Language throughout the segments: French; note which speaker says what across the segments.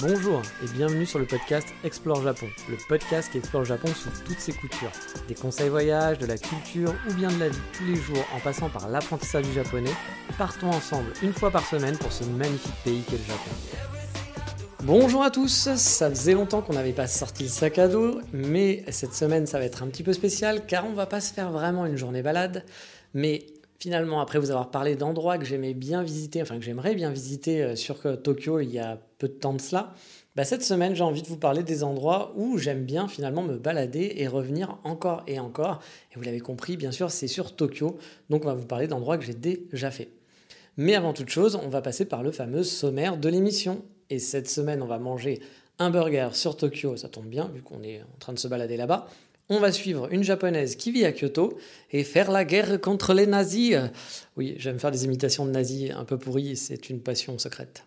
Speaker 1: Bonjour et bienvenue sur le podcast Explore Japon, le podcast qui explore Japon sous toutes ses coutures. Des conseils voyage, de la culture ou bien de la vie tous les jours en passant par l'apprentissage du japonais, partons ensemble une fois par semaine pour ce magnifique pays qu'est le Japon. Bonjour à tous, ça faisait longtemps qu'on n'avait pas sorti le sac à dos, mais cette semaine ça va être un petit peu spécial car on va pas se faire vraiment une journée balade, mais finalement, après vous avoir parlé d'endroits que j'aimais bien visiter, enfin que j'aimerais bien visiter euh, sur euh, Tokyo il y a peu de temps de cela, bah, cette semaine j'ai envie de vous parler des endroits où j'aime bien finalement me balader et revenir encore et encore. Et vous l'avez compris, bien sûr, c'est sur Tokyo, donc on va vous parler d'endroits que j'ai déjà fait. Mais avant toute chose, on va passer par le fameux sommaire de l'émission. Et cette semaine, on va manger un burger sur Tokyo, ça tombe bien vu qu'on est en train de se balader là-bas on va suivre une japonaise qui vit à Kyoto et faire la guerre contre les nazis. Oui, j'aime faire des imitations de nazis un peu pourries, c'est une passion secrète.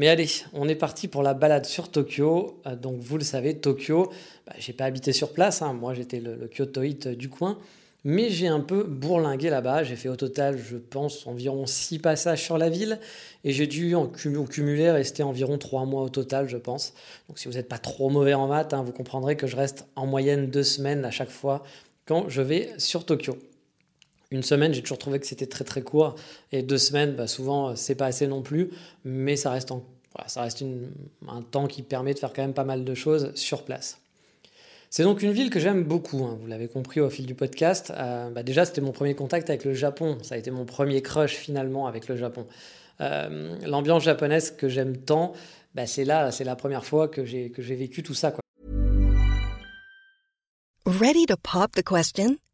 Speaker 1: Mais allez, on est parti pour la balade sur Tokyo. Euh, donc vous le savez, Tokyo, bah, j'ai pas habité sur place, hein. moi j'étais le, le Kyotoite du coin, mais j'ai un peu bourlingué là-bas. J'ai fait au total, je pense, environ 6 passages sur la ville. Et j'ai dû en cumuler rester environ 3 mois au total, je pense. Donc si vous n'êtes pas trop mauvais en maths, hein, vous comprendrez que je reste en moyenne 2 semaines à chaque fois quand je vais sur Tokyo. Une semaine, j'ai toujours trouvé que c'était très très court. Et deux semaines, bah, souvent, c'est pas assez non plus. Mais ça reste, un temps qui permet de faire quand même pas mal de choses sur place. C'est donc une ville que j'aime beaucoup, hein, vous l'avez compris au fil du podcast. Euh, bah déjà, c'était mon premier contact avec le Japon, ça a été mon premier crush finalement avec le Japon. Euh, L'ambiance japonaise que j'aime tant, bah c'est là, c'est la première fois que j'ai vécu tout ça.
Speaker 2: Ready to pop the question?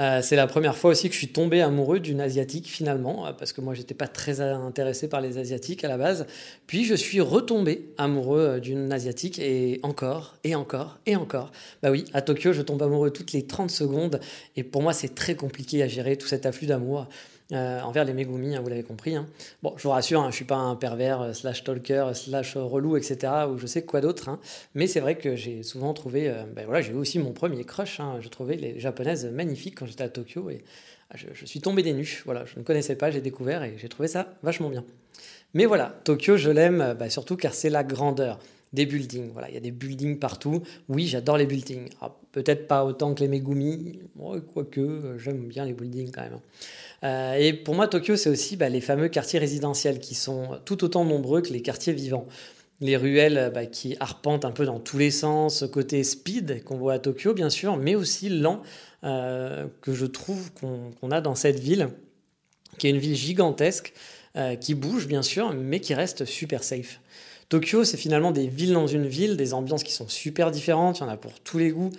Speaker 1: Euh, c'est la première fois aussi que je suis tombé amoureux d'une asiatique finalement, euh, parce que moi j'étais pas très intéressé par les asiatiques à la base. Puis je suis retombé amoureux euh, d'une asiatique et encore, et encore, et encore. Bah oui, à Tokyo je tombe amoureux toutes les 30 secondes et pour moi c'est très compliqué à gérer tout cet afflux d'amour. Euh, envers les Megumi, hein, vous l'avez compris. Hein. Bon, je vous rassure, hein, je suis pas un pervers, euh, slash talker, slash relou, etc., ou je sais quoi d'autre. Mais c'est vrai que j'ai souvent trouvé, euh, ben voilà, j'ai eu aussi mon premier crush. je trouvais les japonaises magnifiques quand j'étais à Tokyo et ah, je, suis tombé des nues. Voilà, je ne connaissais pas, j'ai découvert et j'ai trouvé ça vachement bien. Mais voilà, Tokyo, je l'aime bah, surtout car c'est la grandeur des buildings. Voilà, il y a des buildings partout. Oui, j'adore les buildings. Ah, peut-être pas autant que les Megumi, quoique j'aime bien les buildings quand même. Euh, et pour moi, Tokyo, c'est aussi bah, les fameux quartiers résidentiels qui sont tout autant nombreux que les quartiers vivants. Les ruelles bah, qui arpentent un peu dans tous les sens, côté speed qu'on voit à Tokyo, bien sûr, mais aussi lent euh, que je trouve qu'on a dans cette ville, qui est une ville gigantesque, euh, qui bouge, bien sûr, mais qui reste super safe. Tokyo, c'est finalement des villes dans une ville, des ambiances qui sont super différentes, il y en a pour tous les goûts.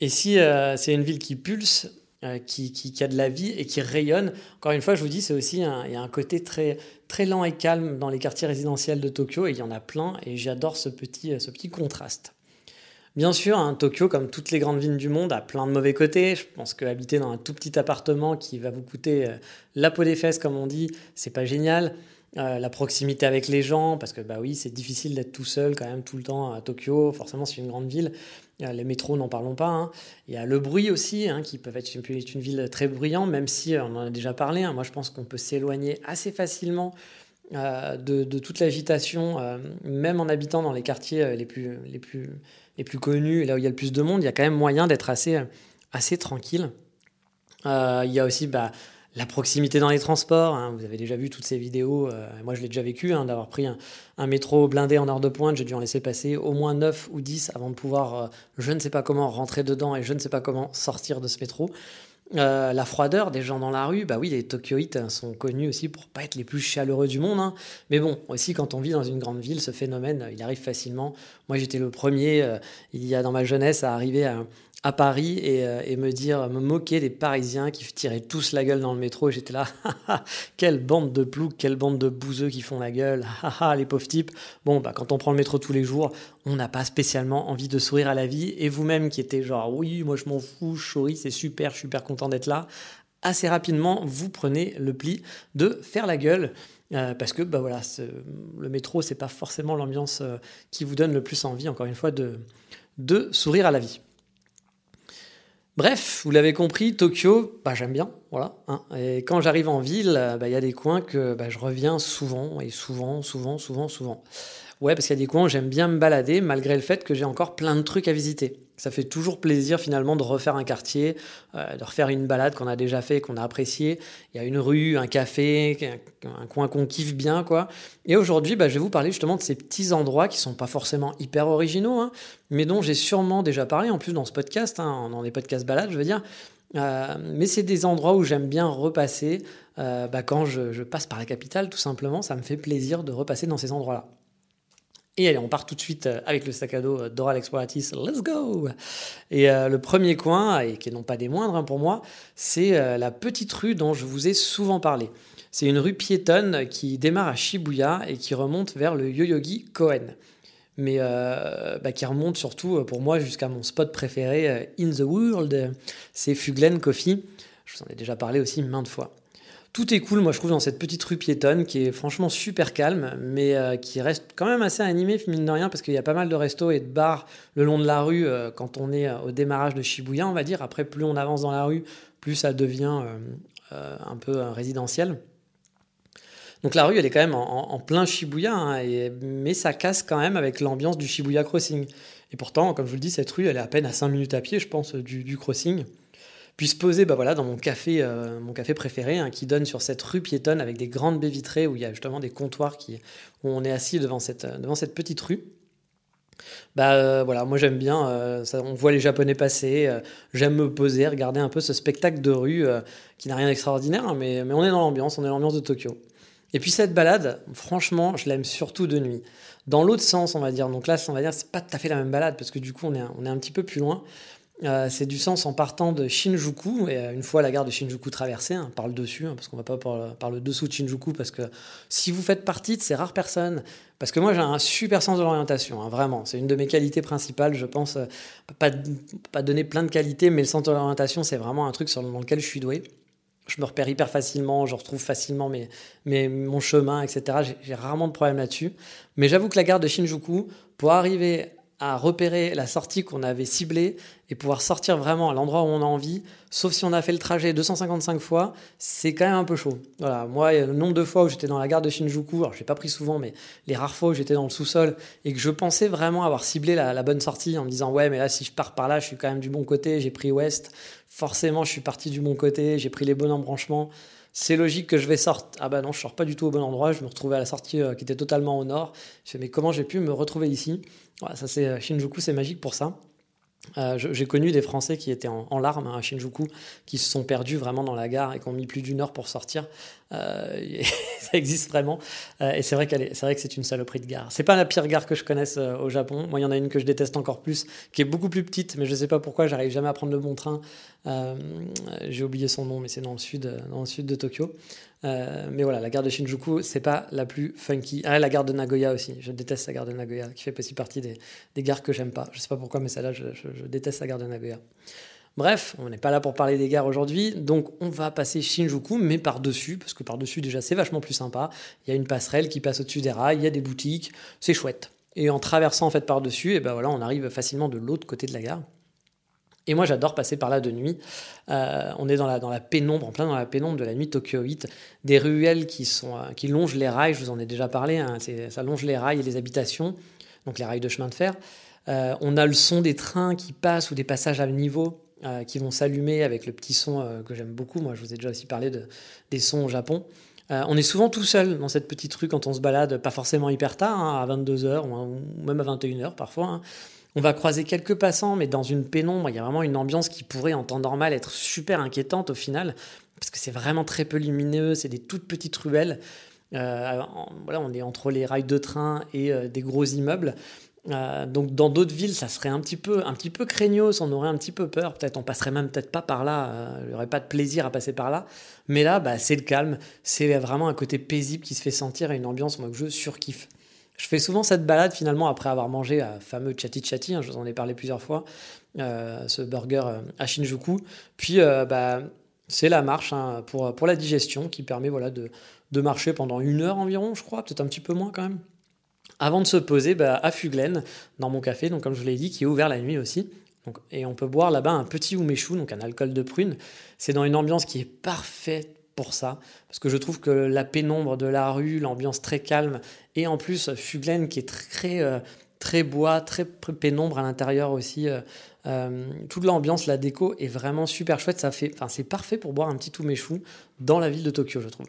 Speaker 1: Et si c'est une ville qui pulse, euh, qui, qui, a de la vie et qui rayonne. Encore une fois, je vous dis, c'est aussi un, il y a un côté très, très lent et calme dans les quartiers résidentiels de Tokyo et il y en a plein et j'adore ce petit, ce petit contraste. Bien sûr, hein, Tokyo, comme toutes les grandes villes du monde, a plein de mauvais côtés. Je pense que habiter dans un tout petit appartement qui va vous coûter euh, la peau des fesses, comme on dit, c'est pas génial. Euh, la proximité avec les gens, parce que bah oui, c'est difficile d'être tout seul quand même tout le temps à Tokyo. Forcément, c'est une grande ville. Les métros, n'en parlons pas. Hein. Il y a le bruit aussi, hein, qui peut être une, une, ville très bruyante, même si euh, on en a déjà parlé. Hein. Moi, je pense qu'on peut s'éloigner assez facilement euh, de, toute l'agitation, euh, même en habitant dans les quartiers les plus, les, plus, les plus connus, là où il y a le plus de monde. Il y a quand même moyen d'être assez, assez tranquille. il y a aussi bah, la proximité dans les transports. Hein. vous avez déjà vu toutes ces vidéos. Euh, moi, je l'ai déjà vécu, hein, d'avoir pris un, métro blindé en heure de pointe. J'ai dû en laisser passer au moins 9 ou 10 avant de pouvoir, euh, je ne sais pas comment, rentrer dedans et je ne sais pas comment sortir de ce métro. Euh, la froideur des gens dans la rue, bah oui, les Tokyoïtes sont connus aussi pour pas être les plus chaleureux du monde. Hein. Mais bon, aussi quand on vit dans une grande ville, ce phénomène, il arrive facilement. Moi, j'étais le premier, il y a dans ma jeunesse, à arriver à, à Paris euh, et, me dire, me moquer des Parisiens qui tiraient tous la gueule dans le métro. J'étais là, quelle bande de ploucs, quelle bande de bouseux qui font la gueule, les pauvres types. Bon, bah, quand on prend le métro tous les jours, on n'a pas spécialement envie de sourire à la vie. Et vous-même qui étiez genre, oui, moi je m'en fous, souris, c'est super, je suis super content d'être là. Assez rapidement, vous prenez le pli de faire la gueule. Euh, parce que bah voilà, le métro, c'est pas forcément l'ambiance euh, qui vous donne le plus envie, encore une fois, de sourire à la vie. Bref, vous l'avez compris, Tokyo, bah, j'aime bien, voilà. Hein. Et quand j'arrive en ville, bah, il y a des coins que bah, je reviens souvent, et souvent, souvent, souvent, souvent. Ouais, parce qu'il y a des coins où j'aime bien me balader, malgré le fait que j'ai encore plein de trucs à visiter. Ça fait toujours plaisir finalement de refaire un quartier, euh, de refaire une balade qu'on a déjà fait, qu'on a apprécié. Il y a une rue, un café, un, coin qu'on kiffe bien, quoi. Et aujourd'hui, bah, je vais vous parler justement de ces petits endroits qui sont pas forcément hyper originaux, hein, mais dont j'ai sûrement déjà parlé en plus dans ce podcast, hein, dans les podcasts balades, je veux dire. Euh, mais c'est des endroits où j'aime bien repasser euh, bah, quand je passe par la capitale, tout simplement. Ça me fait plaisir de repasser dans ces endroits-là. Et allez, on part tout de suite euh, avec le sac à dos euh, d'Oral Exploratis. Let's go Et euh, le premier coin, et qui est non pas des moindres hein, pour moi, c'est la petite rue dont je vous ai souvent parlé. C'est une rue piétonne qui démarre à Shibuya et qui remonte vers le Yoyogi Koen. Mais bah, qui remonte surtout pour moi jusqu'à mon spot préféré in the world, c'est Fuglen Coffee. Je vous en ai déjà parlé aussi maintes fois. Tout est cool, moi je trouve, dans cette petite rue piétonne qui est franchement super calme, mais euh, qui reste quand même assez animée, mine de rien, parce qu'il y a pas mal de restos et de bars le long de la rue euh, quand on est euh, au démarrage de Shibuya, on va dire. Après, plus on avance dans la rue, plus ça devient un peu résidentiel. Donc la rue, elle est quand même en, plein Shibuya, hein, mais ça casse quand même avec l'ambiance du Shibuya Crossing. Et pourtant, comme je vous le dis, cette rue, elle est à peine à 5 minutes à pied, je pense, du crossing puis se poser bah voilà, dans mon café, euh, mon café préféré, hein, qui donne sur cette rue piétonne avec des grandes baies vitrées où il y a justement des comptoirs qui, où on est assis devant cette, devant cette petite rue. Bah euh, voilà, moi j'aime bien, euh, ça, on voit les Japonais passer, j'aime me poser, regarder un peu ce spectacle de rue qui n'a rien d'extraordinaire, hein, mais, mais on est dans l'ambiance, on est dans l'ambiance de Tokyo. Et puis cette balade, franchement, je l'aime surtout de nuit. Dans l'autre sens, on va dire, donc là, on va dire, c'est pas tout à fait la même balade parce que du coup, on est, on est un petit peu plus loin. Euh, c'est du sens en partant de Shinjuku, et euh, une fois la gare de Shinjuku traversée, hein, par le dessus, hein, parce qu'on va pas par, le dessous de Shinjuku, parce que si vous faites partie de ces rares personnes, parce que moi j'ai un super sens de l'orientation, hein, vraiment, c'est une de mes qualités principales, je pense, euh, pas, donner plein de qualités, mais le sens de l'orientation, c'est vraiment un truc sur, lequel je suis doué. Je me repère hyper facilement, je retrouve facilement mes, mon chemin, etc. J'ai rarement de problème là-dessus. Mais j'avoue que la gare de Shinjuku, pour arriver à repérer la sortie qu'on avait ciblée et pouvoir sortir vraiment à l'endroit où on a envie, sauf si on a fait le trajet 255 fois, c'est quand même un peu chaud. Voilà, moi, le nombre de fois où j'étais dans la gare de Shinjuku, alors je l'ai pas pris souvent, mais les rares fois où j'étais dans le sous-sol et que je pensais vraiment avoir ciblé la, bonne sortie en me disant ouais, mais là si je pars par là, je suis quand même du bon côté, j'ai pris ouest, forcément je suis parti du bon côté, j'ai pris les bons embranchements c'est logique que je vais sortir. Ah bah non, je sors pas du tout au bon endroit. Je me retrouvais à la sortie euh, qui était totalement au nord. Je fais, mais comment j'ai pu me retrouver ici? Ça, c'est euh, Shinjuku, c'est magique pour ça. Euh, j'ai connu des Français qui étaient en, larmes à Shinjuku, qui se sont perdus vraiment dans la gare et qui ont mis plus d'une heure pour sortir. Euh, ça existe vraiment. Euh, et c'est vrai, qu'elle c'est vrai que c'est une saloperie de gare. C'est pas la pire gare que je connaisse au Japon. Moi, il y en a une que je déteste encore plus, qui est beaucoup plus petite, mais je sais pas pourquoi, j'arrive jamais à prendre le bon train. J'ai oublié son nom, mais c'est dans le sud, dans le sud de Tokyo. Euh, mais voilà, la gare de Shinjuku, c'est pas la plus funky. Ah, la gare de Nagoya aussi. Je déteste la gare de Nagoya, qui fait aussi partie des, des gares que j'aime pas. Je sais pas pourquoi, mais celle-là, je, je, déteste la gare de Nagoya. Bref, on n'est pas là pour parler des gares aujourd'hui, donc on va passer Shinjuku, mais par-dessus, parce que par-dessus, déjà, c'est vachement plus sympa. Il y a une passerelle qui passe au-dessus des rails, il y a des boutiques, c'est chouette. Et en traversant en par-dessus, et ben voilà, on arrive facilement de l'autre côté de la gare. Et moi, j'adore passer par là de nuit. Euh, on est dans la, pénombre, en plein dans la pénombre de la nuit Tokyo 8. Des ruelles qui, sont, euh, longent les rails, je vous en ai déjà parlé, hein, ça longe les rails et les habitations, donc les rails de chemin de fer. Euh, on a le son des trains qui passent ou des passages à niveau qui vont s'allumer avec le petit son que j'aime beaucoup. Moi, je vous ai déjà aussi parlé de, des sons au Japon. on est souvent tout seul dans cette petite rue quand on se balade, pas forcément hyper tard, hein, à 22h ou, même à 21h parfois. Hein. On va croiser quelques passants, mais dans une pénombre, il y a vraiment une ambiance qui pourrait en temps normal être super inquiétante au final, parce que c'est vraiment très peu lumineux, c'est des toutes petites ruelles. Euh, voilà, on est entre les rails de train et euh, des gros immeubles. Euh, donc dans d'autres villes, ça serait un petit peu, un petit peu craignos, on aurait un petit peu peur. Peut-être on passerait même peut-être pas par là, il n'y aurait pas de plaisir à passer par là. Mais là, bah, c'est le calme, c'est vraiment un côté paisible qui se fait sentir et une ambiance moi que je surkiffe. Je fais souvent cette balade finalement après avoir mangé un fameux chati chati, hein, je vous en ai parlé plusieurs fois, ce burger à Shinjuku. Puis bah, c'est la marche hein, pour, pour la digestion qui permet voilà, de, de marcher pendant une heure environ, je crois, peut-être un petit peu moins quand même, avant de se poser bah, à Fuglen, dans mon café, donc comme je vous l'ai dit, qui est ouvert la nuit aussi. Donc, et on peut boire là-bas un petit umeshu, donc un alcool de prune. C'est dans une ambiance qui est parfaite pour ça, parce que je trouve que la pénombre de la rue, l'ambiance très calme, et en plus Fuglen qui est très, euh, très bois, très pénombre à l'intérieur aussi. Euh, euh, toute l'ambiance, la déco est vraiment super chouette. Ça fait, c'est parfait pour boire un petit umeshu dans la ville de Tokyo, je trouve.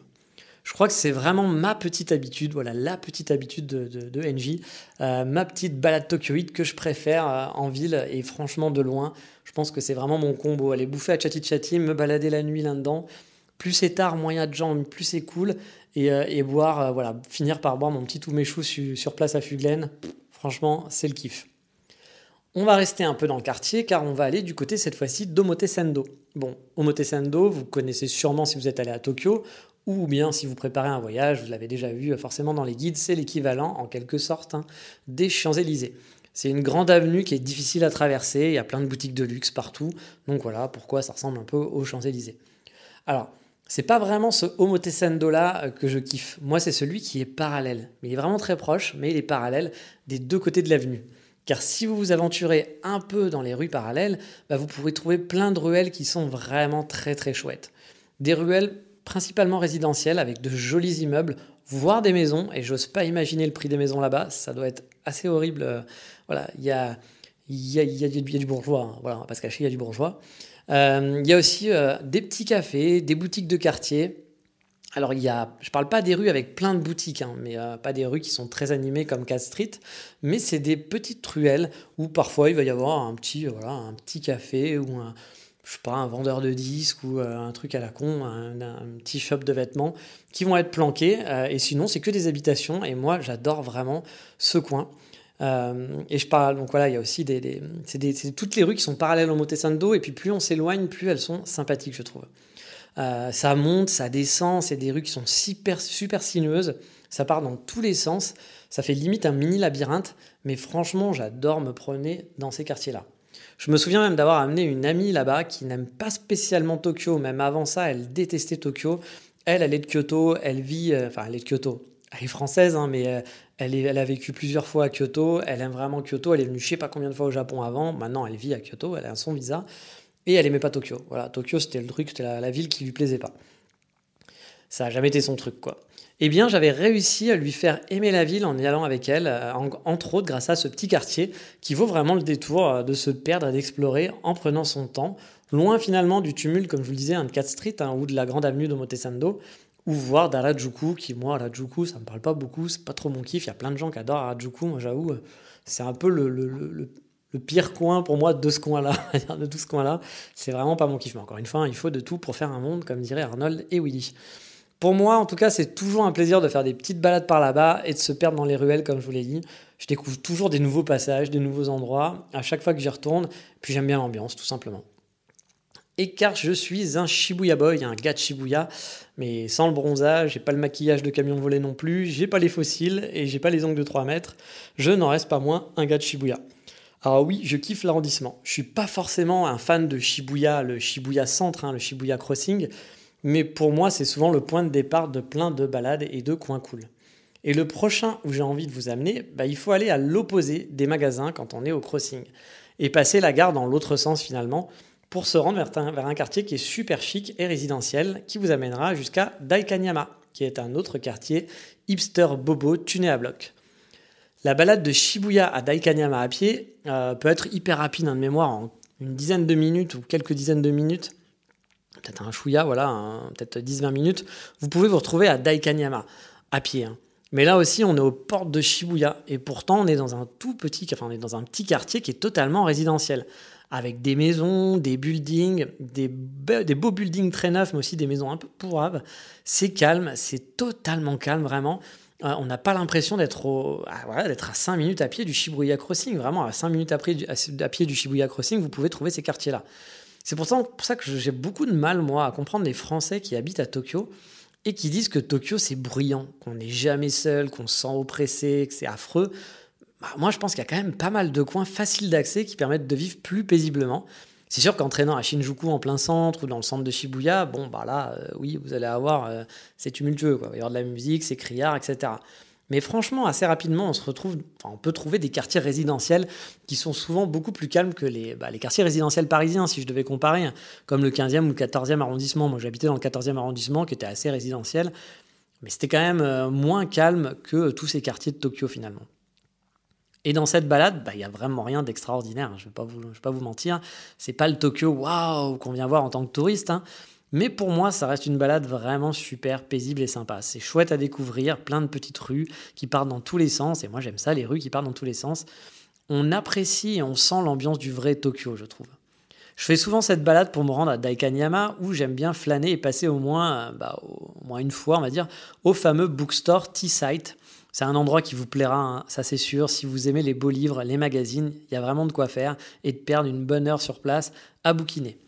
Speaker 1: Je crois que c'est vraiment ma petite habitude, voilà, la petite habitude de, de, NJ, euh, ma petite balade tokyoïde que je préfère euh, en ville et franchement de loin. Je pense que c'est vraiment mon combo. Aller bouffer à Chati Chati, me balader la nuit là-dedans. Plus c'est tard, a de gens, plus c'est cool. Et, euh, boire, voilà, finir par boire mon petit umeshu sur, sur place à Fuglen. Franchement, c'est le kiff. On va rester un peu dans le quartier car on va aller du côté cette fois-ci d'Omotesando. Bon, Omotesando, vous connaissez sûrement si vous êtes allé à Tokyo ou bien si vous préparez un voyage, vous l'avez déjà vu forcément dans les guides, c'est l'équivalent en quelque sorte hein, des Champs-Élysées. C'est une grande avenue qui est difficile à traverser, il y a plein de boutiques de luxe partout, donc voilà pourquoi ça ressemble un peu aux Champs-Élysées. Alors, c'est pas vraiment ce Omotesando là euh, que je kiffe. Moi, c'est celui qui est parallèle. Mais il est vraiment très proche, mais il est parallèle des deux côtés de l'avenue. Car si vous vous aventurez un peu dans les rues parallèles, bah, vous pourrez trouver plein de ruelles qui sont vraiment très très chouettes. Des ruelles principalement résidentielles avec de jolis immeubles, voire des maisons. Et j'ose pas imaginer le prix des maisons là-bas. Ça doit être assez horrible. Euh, voilà, il y a, y, a, y, a, du bourgeois. Hein. Voilà, on va pas se il y a du bourgeois. Euh, il y a aussi euh, des petits cafés, des boutiques de quartier. Alors, il y a, je parle pas des rues avec plein de boutiques, hein, mais pas des rues qui sont très animées comme Cat Street, mais c'est des petites ruelles où parfois il va y avoir un petit, voilà, un petit café ou un, je sais pas, un vendeur de disques ou euh, un truc à la con, un, petit shop de vêtements qui vont être planqués. Euh, et sinon, c'est que des habitations. Et moi, j'adore vraiment ce coin. Euh, et je parle, donc voilà, il y a aussi des. c'est toutes les rues qui sont parallèles au Montesando. Et puis plus on s'éloigne, plus elles sont sympathiques, je trouve. ça monte, ça descend. C'est des rues qui sont super, super sinueuses. Ça part dans tous les sens. Ça fait limite un mini labyrinthe. Mais franchement, j'adore me promener dans ces quartiers-là. Je me souviens même d'avoir amené une amie là-bas qui n'aime pas spécialement Tokyo, même avant ça, elle détestait Tokyo. Elle, elle est de Kyoto, elle vit, euh, enfin, elle est de Kyoto. Elle est française, hein, mais euh, elle, a vécu plusieurs fois à Kyoto. Elle aime vraiment Kyoto. Elle est venue je sais pas combien de fois au Japon avant. Maintenant, elle vit à Kyoto. Elle a son visa. Et elle aimait pas Tokyo. Voilà, Tokyo, c'était le truc, c'était la, ville qui lui plaisait pas. Ça a jamais été son truc, quoi eh bien j'avais réussi à lui faire aimer la ville en y allant avec elle, euh, entre autres grâce à ce petit quartier qui vaut vraiment le détour euh, de se perdre et d'explorer en prenant son temps, loin finalement du tumulte, comme je vous le disais, de 4 Street hein, ou de la grande avenue de Motesando, ou voir d'Arajuku, qui moi, Arajuku, ça me parle pas beaucoup, c'est pas trop mon kiff, il y a plein de gens qui adorent Arajuku, moi j'avoue, euh, c'est un peu le, pire coin pour moi de ce coin-là, de tout ce coin-là, c'est vraiment pas mon kiff, mais encore une fois, il faut de tout pour faire un monde, comme dirait Arnold et Willy. Pour moi, en tout cas, c'est toujours un plaisir de faire des petites balades par là-bas et de se perdre dans les ruelles, comme je vous l'ai dit. Je découvre toujours des nouveaux passages, des nouveaux endroits, à chaque fois que j'y retourne. Puis j'aime bien l'ambiance, tout simplement. Et car je suis un Shibuya boy, un gars de Shibuya, mais sans le bronzage, j'ai pas le maquillage de camion volé non plus, j'ai pas les fossiles et j'ai pas les ongles de 3 mètres, je n'en reste pas moins un gars de Shibuya. Alors oui, je kiffe l'arrondissement. Je suis pas forcément un fan de Shibuya, le Shibuya Centre, hein, le Shibuya Crossing, mais pour moi, c'est souvent le point de départ de plein de balades et de coins cool. Et le prochain où j'ai envie de vous amener, bah, il faut aller à l'opposé des magasins quand on est au crossing. Et passer la gare dans l'autre sens finalement, pour se rendre vers un, quartier qui est super chic et résidentiel, qui vous amènera jusqu'à Daikanyama, qui est un autre quartier hipster bobo tuné à bloc. La balade de Shibuya à Daikanyama à pied euh, peut être hyper rapide hein, de mémoire, en une dizaine de minutes ou quelques dizaines de minutes peut-être un chouïa, voilà, peut-être 10-20 minutes, vous pouvez vous retrouver à Daikanyama, à pied. Hein. Mais là aussi, on est aux portes de Shibuya et pourtant on est dans un tout petit, enfin on est dans un petit quartier qui est totalement résidentiel, avec des maisons, des buildings, des, beaux buildings très neufs, mais aussi des maisons un peu pourraves. C'est calme, c'est totalement calme vraiment. Euh, on n'a pas l'impression d'être à, d'être à 5 minutes à pied du Shibuya Crossing. Vraiment, à 5 minutes à, à pied du Shibuya Crossing, vous pouvez trouver ces quartiers-là. C'est pourtant pour ça que j'ai beaucoup de mal, moi, à comprendre les Français qui habitent à Tokyo et qui disent que Tokyo c'est bruyant, qu'on n'est jamais seul, qu'on se sent oppressé, que c'est affreux. Bah, moi je pense qu'il y a quand même pas mal de coins faciles d'accès qui permettent de vivre plus paisiblement. C'est sûr qu'en traînant à Shinjuku en plein centre ou dans le centre de Shibuya, bon bah là, euh, oui, vous allez avoir, euh, c'est tumultueux, quoi. il va y avoir de la musique, c'est criard, etc. Mais franchement, assez rapidement, on se retrouve, on peut trouver des quartiers résidentiels qui sont souvent beaucoup plus calmes que les, bah, les quartiers résidentiels parisiens, si je devais comparer, hein. comme le 15e ou le 14e arrondissement. Moi, j'habitais dans le 14e arrondissement, qui était assez résidentiel, mais c'était quand même euh, moins calme que tous ces quartiers de Tokyo finalement. Et dans cette balade, bah, il n'y a vraiment rien d'extraordinaire. Hein. Je ne vais, vais, pas vous mentir. C'est pas le Tokyo waouh qu'on vient voir en tant que touriste. Hein. Mais pour moi, ça reste une balade vraiment super paisible et sympa. C'est chouette à découvrir, plein de petites rues qui partent dans tous les sens. Et moi, j'aime ça, les rues qui partent dans tous les sens. On apprécie et on sent l'ambiance du vrai Tokyo, je trouve. Je fais souvent cette balade pour me rendre à Daikanyama, où j'aime bien flâner et passer au moins, bah, au moins une fois, on va dire, au fameux bookstore T-Site. C'est un endroit qui vous plaira, hein, ça c'est sûr. Si vous aimez les beaux livres, les magazines, il y a vraiment de quoi faire et de perdre une bonne heure sur place à bouquiner.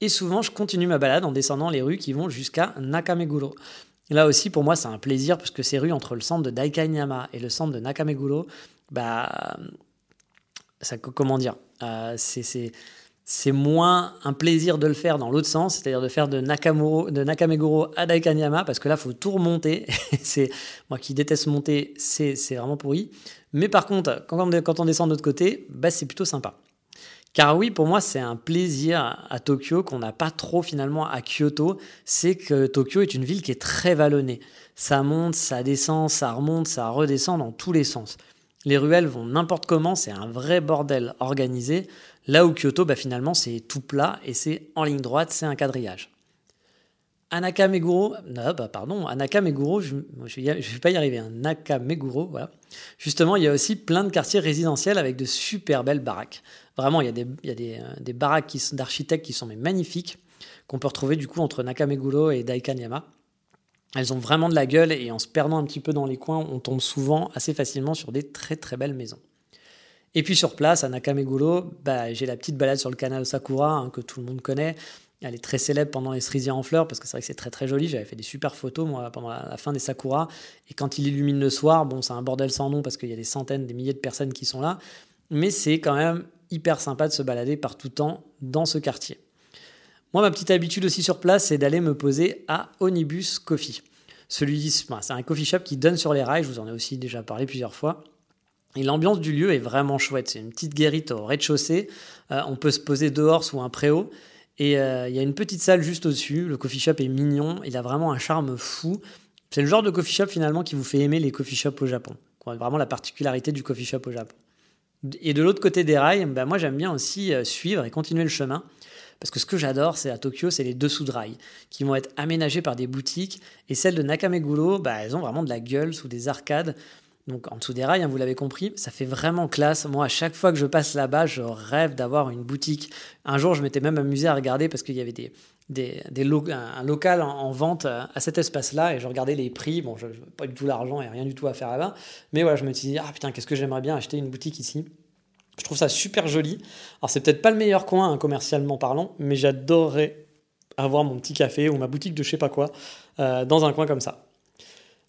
Speaker 1: Et souvent, je continue ma balade en descendant les rues qui vont jusqu'à Nakameguro. Là aussi, pour moi, c'est un plaisir puisque ces rues entre le centre de Daikanyama et le centre de Nakameguro, bah, ça, comment dire, euh, c'est moins un plaisir de le faire dans l'autre sens, c'est-à-dire de faire de, Nakamuro, de Nakameguro à Daikanyama, parce que là, faut tout remonter. c'est Moi qui déteste monter, c'est vraiment pourri. Mais par contre, quand on, quand on descend de l'autre côté, bah, c'est plutôt sympa. Car oui, pour moi, c'est un plaisir à Tokyo qu'on n'a pas trop finalement à Kyoto. C'est que Tokyo est une ville qui est très vallonnée. Ça monte, ça descend, ça remonte, ça redescend dans tous les sens. Les ruelles vont n'importe comment, c'est un vrai bordel organisé. Là où Kyoto, bah, finalement, c'est tout plat et c'est en ligne droite, c'est un quadrillage. Anakameguro, non, bah, pardon, Anakameguro, je ne vais, pas y arriver, un Nakameguro, voilà. Justement, il y a aussi plein de quartiers résidentiels avec de super belles baraques. Vraiment, il y a des, il euh, baraques d'architectes qui sont magnifiques, qu'on peut retrouver du coup entre Nakameguro et Daikanyama. Elles ont vraiment de la gueule et en se perdant un petit peu dans les coins, on tombe souvent assez facilement sur des très très belles maisons. Et puis sur place, à Nakameguro, bah, j'ai la petite balade sur le canal Sakura hein, que tout le monde connaît. Elle est très célèbre pendant les cerisiers en fleurs parce que c'est vrai que c'est très très joli. J'avais fait des super photos moi pendant la, fin des sakura et quand il illumine le soir, bon c'est un bordel sans nom parce qu'il y a des centaines, des milliers de personnes qui sont là, mais c'est quand même hyper sympa de se balader par tout temps dans ce quartier. Moi, ma petite habitude aussi sur place, c'est d'aller me poser à Onibus Coffee. Celui, c'est un coffee shop qui donne sur les rails, je vous en ai aussi déjà parlé plusieurs fois. Et l'ambiance du lieu est vraiment chouette. C'est une petite guérite au rez-de-chaussée. Euh, on peut se poser dehors sous un préau. Et euh, il y a une petite salle juste au-dessus. Le coffee shop est mignon. Il a vraiment un charme fou. C'est le genre de coffee shop finalement qui vous fait aimer les coffee shops au Japon. Vraiment la particularité du coffee shop au Japon. Et de l'autre côté des rails, ben moi j'aime bien aussi euh, suivre et continuer le chemin. Parce que ce que j'adore, c'est à Tokyo, c'est les dessous de rails, qui vont être aménagés par des boutiques. Et celles de Nakameguro, bah, elles ont vraiment de la gueule sous des arcades. Donc en dessous des rails, hein, vous l'avez compris, ça fait vraiment classe. Moi, à chaque fois que je passe là-bas, je rêve d'avoir une boutique. Un jour, je m'étais même amusé à regarder parce qu'il y avait des, des, un local en, vente à cet espace-là et je regardais les prix. Bon, je n'ai pas du tout l'argent et rien du tout à faire là-bas. Mais voilà, je me suis dit, ah putain, qu'est-ce que j'aimerais bien acheter une boutique ici. Je trouve ça super joli. Alors, c'est peut-être pas le meilleur coin hein, commercialement parlant, mais j'adorerais avoir mon petit café ou ma boutique de je sais pas quoi euh, dans un coin comme ça.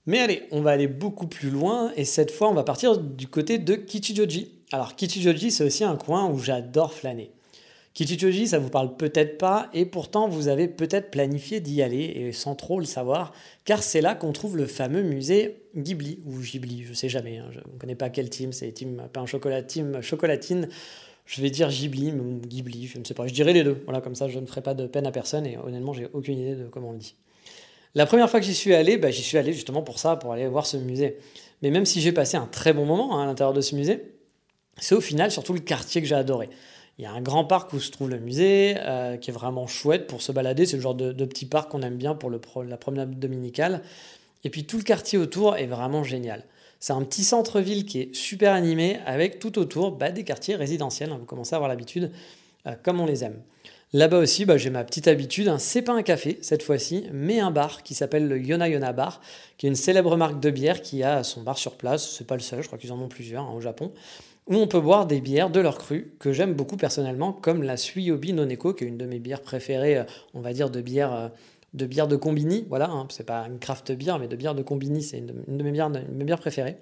Speaker 1: Mais allez, on va aller beaucoup plus loin et cette fois on va partir du côté de Kichijoji. Alors Kichijoji c'est aussi un coin où j'adore flâner. Kichijoji ça vous parle peut-être pas et pourtant vous avez peut-être planifié d'y aller et sans trop le savoir car c'est là qu'on trouve le fameux musée Ghibli ou Ghibli, je sais jamais, hein, je ne connais pas quel team, c'est team pain chocolat, team chocolatine. Je vais dire Ghibli ou Ghibli, je ne sais pas, je dirais les deux. Voilà comme ça je ne ferai pas de peine à personne et honnêtement j'ai aucune idée de comment on le dit. La première fois que j'y suis allé, bah, j'y suis allé justement pour ça, pour aller voir ce musée. Mais même si j'ai passé un très bon moment hein, à l'intérieur de ce musée, c'est au final surtout le quartier que j'ai adoré. Il y a un grand parc où se trouve le musée, euh, qui est vraiment chouette pour se balader. C'est le genre de, petit parc qu'on aime bien pour la promenade dominicale. Et puis tout le quartier autour est vraiment génial. C'est un petit centre-ville qui est super animé avec tout autour bah, des quartiers résidentiels. Hein. vous commencez à avoir l'habitude euh, comme on les aime. Là-bas aussi, bah, j'ai ma petite habitude, hein. c'est pas un café cette fois-ci, mais un bar qui s'appelle le Yona Yona Bar, qui est une célèbre marque de bière qui a son bar sur place. C'est pas le seul, je crois qu'ils en ont plusieurs hein, au Japon où on peut boire des bières de leur cru que j'aime beaucoup personnellement, comme la Suiyobi Noneko, qui est une de mes bières préférées, euh, on va dire de bière euh, de bière de combini, voilà, hein, c'est pas une craft bière, mais de bière de combini, c'est une, de mes bières, mes bières préférées,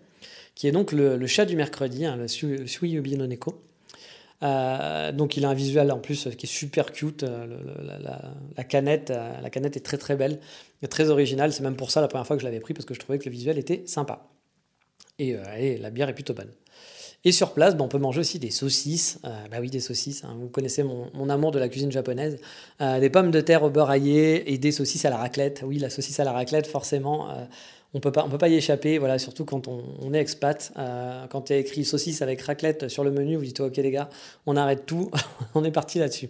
Speaker 1: qui est donc le, chat du mercredi, hein, le Suiyobi Noneko. Euh, donc il a un visuel en plus qui est super cute. la, canette, la canette est très très belle, et très originale. C'est même pour ça la première fois que je l'avais pris parce que je trouvais que le visuel était sympa. Et, et la bière est plutôt bonne. Et sur place, bah, on peut manger aussi des saucisses. Euh, bah oui, des saucisses. Hein. Vous connaissez mon, amour de la cuisine japonaise. Euh, des pommes de terre au beurre aillé et des saucisses à la raclette. Oui, la saucisse à la raclette, forcément, euh, on peut pas, on peut pas y échapper. Voilà, surtout quand on, est expat. quand il y a écrit saucisse avec raclette sur le menu, vous dites ok les gars, on arrête tout, on est parti là-dessus.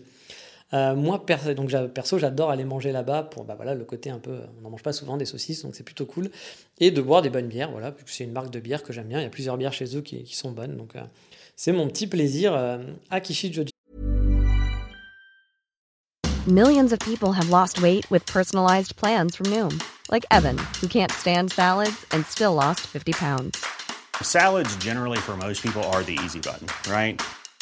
Speaker 1: Euh, moi, perso, donc, perso, j'adore aller manger là-bas pour bah, voilà, le côté un peu. On n'en mange pas souvent des saucisses, donc c'est plutôt cool. Et de boire des bonnes bières, voilà, c'est une marque de bière que j'aime bien. Il y a plusieurs bières chez eux qui, qui sont bonnes. Donc, euh, c'est mon petit plaisir euh, à Kishijoji.
Speaker 2: Millions of people have lost weight with personalized plans from Noom, like Evan, who can't stand salads and still lost 50 pounds.
Speaker 3: Salads, generally, for most people, are the easy button, right?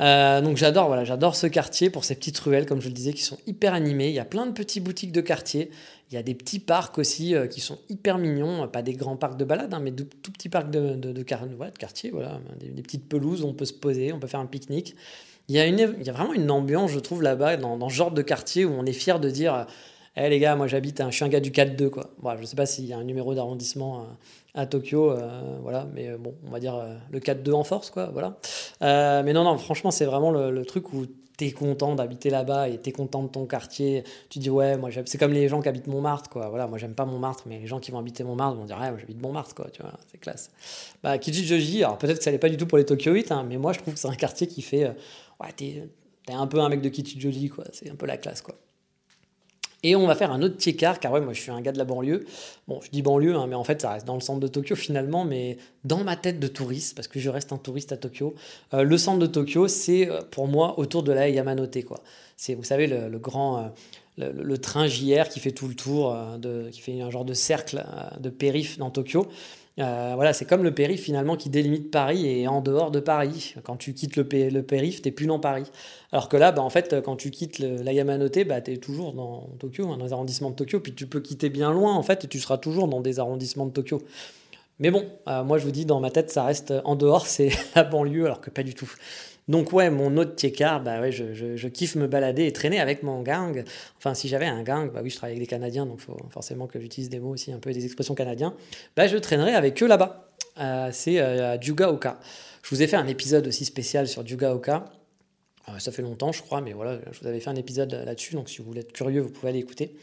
Speaker 1: Euh, donc j'adore voilà, j'adore ce quartier pour ces petites ruelles, comme je le disais, qui sont hyper animées. Il y a plein de petites boutiques de quartier. Il y a des petits parcs aussi euh, qui sont hyper mignons, pas des grands parcs de balade, hein, mais de tout petits parcs de, quartier, voilà, des, petites pelouses où on peut se poser, on peut faire un pique-nique. Il y, a une, il y a vraiment une ambiance, je trouve, là-bas, dans, dans, ce genre de quartier où on est fier de dire eh les gars, moi j'habite, je suis un gars du 4-2 quoi. Bon, je sais pas s'il y a un numéro d'arrondissement euh, à, Tokyo, euh, voilà, mais euh, bon, on va dire le 4-2 en force quoi, voilà. mais non, non, franchement, c'est vraiment le, truc où tu es content d'habiter là-bas et tu es content de ton quartier. Tu dis ouais, moi c'est comme les gens qui habitent Montmartre quoi. Voilà, moi j'aime pas Montmartre, mais les gens qui vont habiter Montmartre vont dire ouais, moi j'habite Montmartre quoi, tu vois, c'est classe. Bah Kijiji, alors peut-être que ça n'est pas du tout pour les Tokyoites, hein, mais moi je trouve que c'est un quartier qui fait ouais, t'es es un peu un mec de Kijiji quoi, c'est un peu la classe quoi. Et on va faire un autre petit car, car ouais, moi je suis un gars de la banlieue. Bon, je dis banlieue, hein, mais en fait ça reste dans le centre de Tokyo finalement, mais dans ma tête de touriste, parce que je reste un touriste à Tokyo, euh, le centre de Tokyo, c'est euh, pour moi autour de la Yamanote. Quoi. C'est, vous savez, le, grand... Euh, le, train JR qui fait tout le tour, qui fait un genre de cercle de périph dans Tokyo. Euh, voilà, c'est comme le périph finalement qui délimite Paris et en dehors de Paris. Quand tu quittes le, le périph, t'es plus dans Paris. Alors que là, bah, en fait, quand tu quittes la Yamanote, bah, tu es toujours dans Tokyo, dans les arrondissements de Tokyo. Puis tu peux quitter bien loin, en fait, et tu seras toujours dans des arrondissements de Tokyo. Mais bon, euh, moi je vous dis, dans ma tête, ça reste en dehors, c'est la banlieue, alors que pas du tout. Donc ouais, mon autre tiécard, bah ouais, je, kiffe me balader et traîner avec mon gang. Enfin, si j'avais un gang, bah oui, je travaille avec des Canadiens, donc faut forcément que j'utilise des mots aussi, un peu des expressions canadiens. Bah je traînerais avec eux là-bas. Euh, c'est euh, à Jugaoka. Je vous ai fait un épisode aussi spécial sur Jugaoka. Euh, ça fait longtemps, je crois, mais voilà, je vous avais fait un épisode là-dessus, donc si vous voulez être curieux, vous pouvez aller écouter.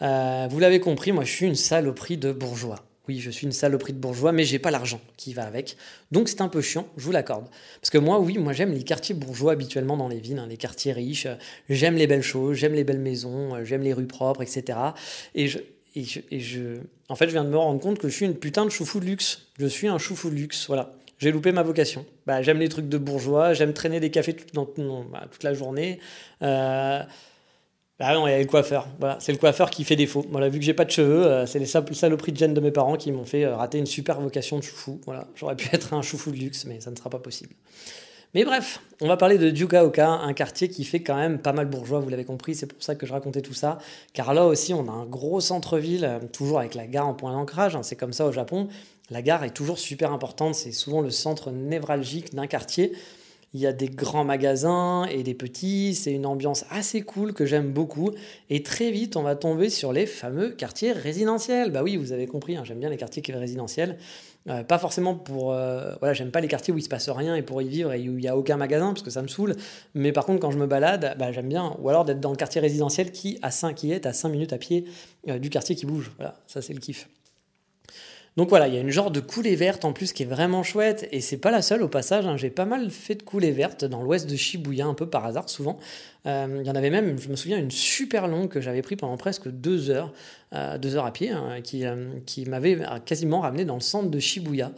Speaker 1: vous l'avez compris, moi je suis une saloperie de bourgeois. Oui, je suis une saloperie de bourgeois, mais j'ai pas l'argent qui va avec. Donc c'est un peu chiant, je vous l'accorde. Parce que moi, oui, moi j'aime les quartiers bourgeois habituellement dans les villes, hein, les quartiers riches. J'aime les belles choses, j'aime les belles maisons, euh, j'aime les rues propres, etc. Et je, en fait, je viens de me rendre compte que je suis une putain de choufou de luxe. Je suis un choufou de luxe, voilà. j'ai loupé ma vocation. Bah, j'aime les trucs de bourgeois, j'aime traîner des cafés toute, bah, toute la journée. Euh, bah non, il y a le coiffeur. C'est le coiffeur qui fait défaut. Voilà, vu que j'ai pas de cheveux, euh, c'est les saloperies de gêne de mes parents qui m'ont fait euh, rater une super vocation de choufou. Voilà, j'aurais pu être un choufou de luxe, mais ça ne sera pas possible. Mais bref, on va parler de Jugaoka, un quartier qui fait quand même pas mal bourgeois, vous l'avez compris, c'est pour ça que je racontais tout ça. Car là aussi, on a un gros centre-ville, euh, toujours avec la gare en point d'ancrage, hein, c'est comme ça au Japon. La gare est toujours super importante, c'est souvent le centre névralgique d'un quartier. Il y a des grands magasins et des petits, c'est une ambiance assez cool que j'aime beaucoup. Et très vite, on va tomber sur les fameux quartiers résidentiels. Bah oui, vous avez compris, hein, j'aime bien les quartiers résidentiels. Euh, pas forcément pour. Euh, voilà, j'aime pas les quartiers où il se passe rien et pour y vivre et où il y a aucun magasin parce que ça me saoule. Mais par contre, quand je me balade, bah, j'aime bien. Ou alors d'être dans le quartier résidentiel qui, à 5, qui est à 5 minutes à pied euh, du quartier qui bouge. Voilà, ça c'est le kiff. Donc voilà, il y a une genre de coulée verte en plus qui est vraiment chouette et c'est pas la seule au passage. Hein. J'ai pas mal fait de coulées vertes dans l'ouest de Shibuya un peu par hasard souvent. Euh, il y en avait même, je me souviens, une super longue que j'avais pris pendant presque deux heures, euh, deux heures à pied, hein, qui, euh, qui m'avait quasiment ramené dans le centre de Shibuya.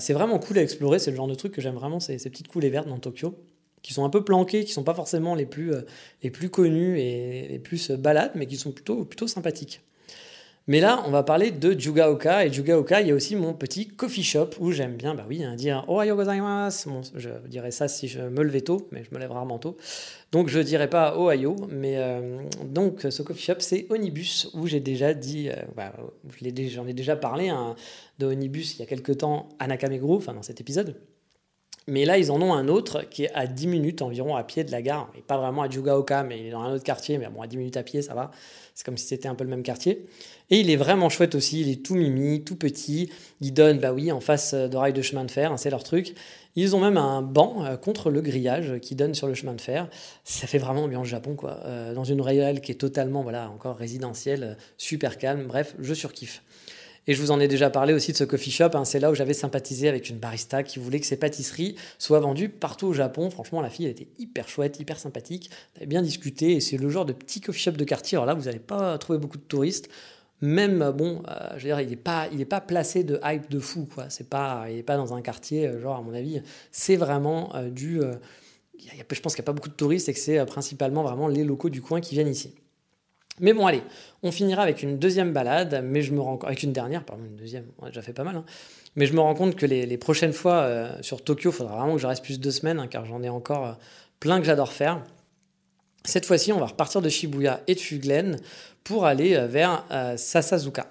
Speaker 1: c'est vraiment cool à explorer, c'est le genre de truc que j'aime vraiment, ces, ces petites coulées vertes dans Tokyo qui sont un peu planquées, qui sont pas forcément les plus, les plus et les plus balades, mais qui sont plutôt, plutôt sympathiques. Mais là, on va parler de Jugaoka. Et Jugaoka, il y a aussi mon petit coffee shop où j'aime bien, bah oui, hein, dire Ohayo gozaimasu. Bon, je dirais ça si je me levais tôt, mais je me lève rarement tôt. Donc je dirais pas Ohio, mais euh, donc ce coffee shop, c'est Onibus, où j'ai déjà dit, euh, bah, j'en ai déjà parlé hein, de Onibus il y a quelques temps à Nakameguro, enfin dans cet épisode. Mais là, ils en ont un autre qui est à 10 minutes environ à pied de la gare. Et pas vraiment à Jugaoka, mais il est dans un autre quartier. Mais bon, à 10 minutes à pied, ça va. C'est comme si c'était un peu le même quartier. Et il est vraiment chouette aussi. Il est tout mimi, tout petit. Il donne, bah oui, en face de rails de chemin de fer. Hein, c'est leur truc. Ils ont même un banc euh, contre le grillage qui donne sur le chemin de fer. Ça fait vraiment ambiance Japon, quoi. Euh, dans une réelle qui est totalement, voilà, encore résidentielle, super calme. Bref, je surkiffe. Et je vous en ai déjà parlé aussi de ce coffee shop. Hein. C'est là où j'avais sympathisé avec une barista qui voulait que ses pâtisseries soient vendues partout au Japon. Franchement, la fille, elle était hyper chouette, hyper sympathique. On avait bien discuté. Et c'est le genre de petit coffee shop de quartier. Alors là, vous n'allez pas trouver beaucoup de touristes. Même, bon, euh, je veux dire, il n'est pas, placé de hype de fou. Quoi. C'est pas, il n'est pas dans un quartier, euh, genre, à mon avis, c'est vraiment euh, du. je pense qu'il n'y a pas beaucoup de touristes et que c'est principalement vraiment les locaux du coin qui viennent ici. Mais bon, allez, on finira avec une deuxième balade, mais je me rends avec une dernière, pardon, une deuxième, on a déjà fait pas mal, hein. mais je me rends compte que les, prochaines fois euh, sur Tokyo, il faudra vraiment que je reste plus de deux semaines, hein, car j'en ai encore euh, plein que j'adore faire. Cette fois-ci, on va repartir de Shibuya et de Fuglen pour aller euh, vers Sasazuka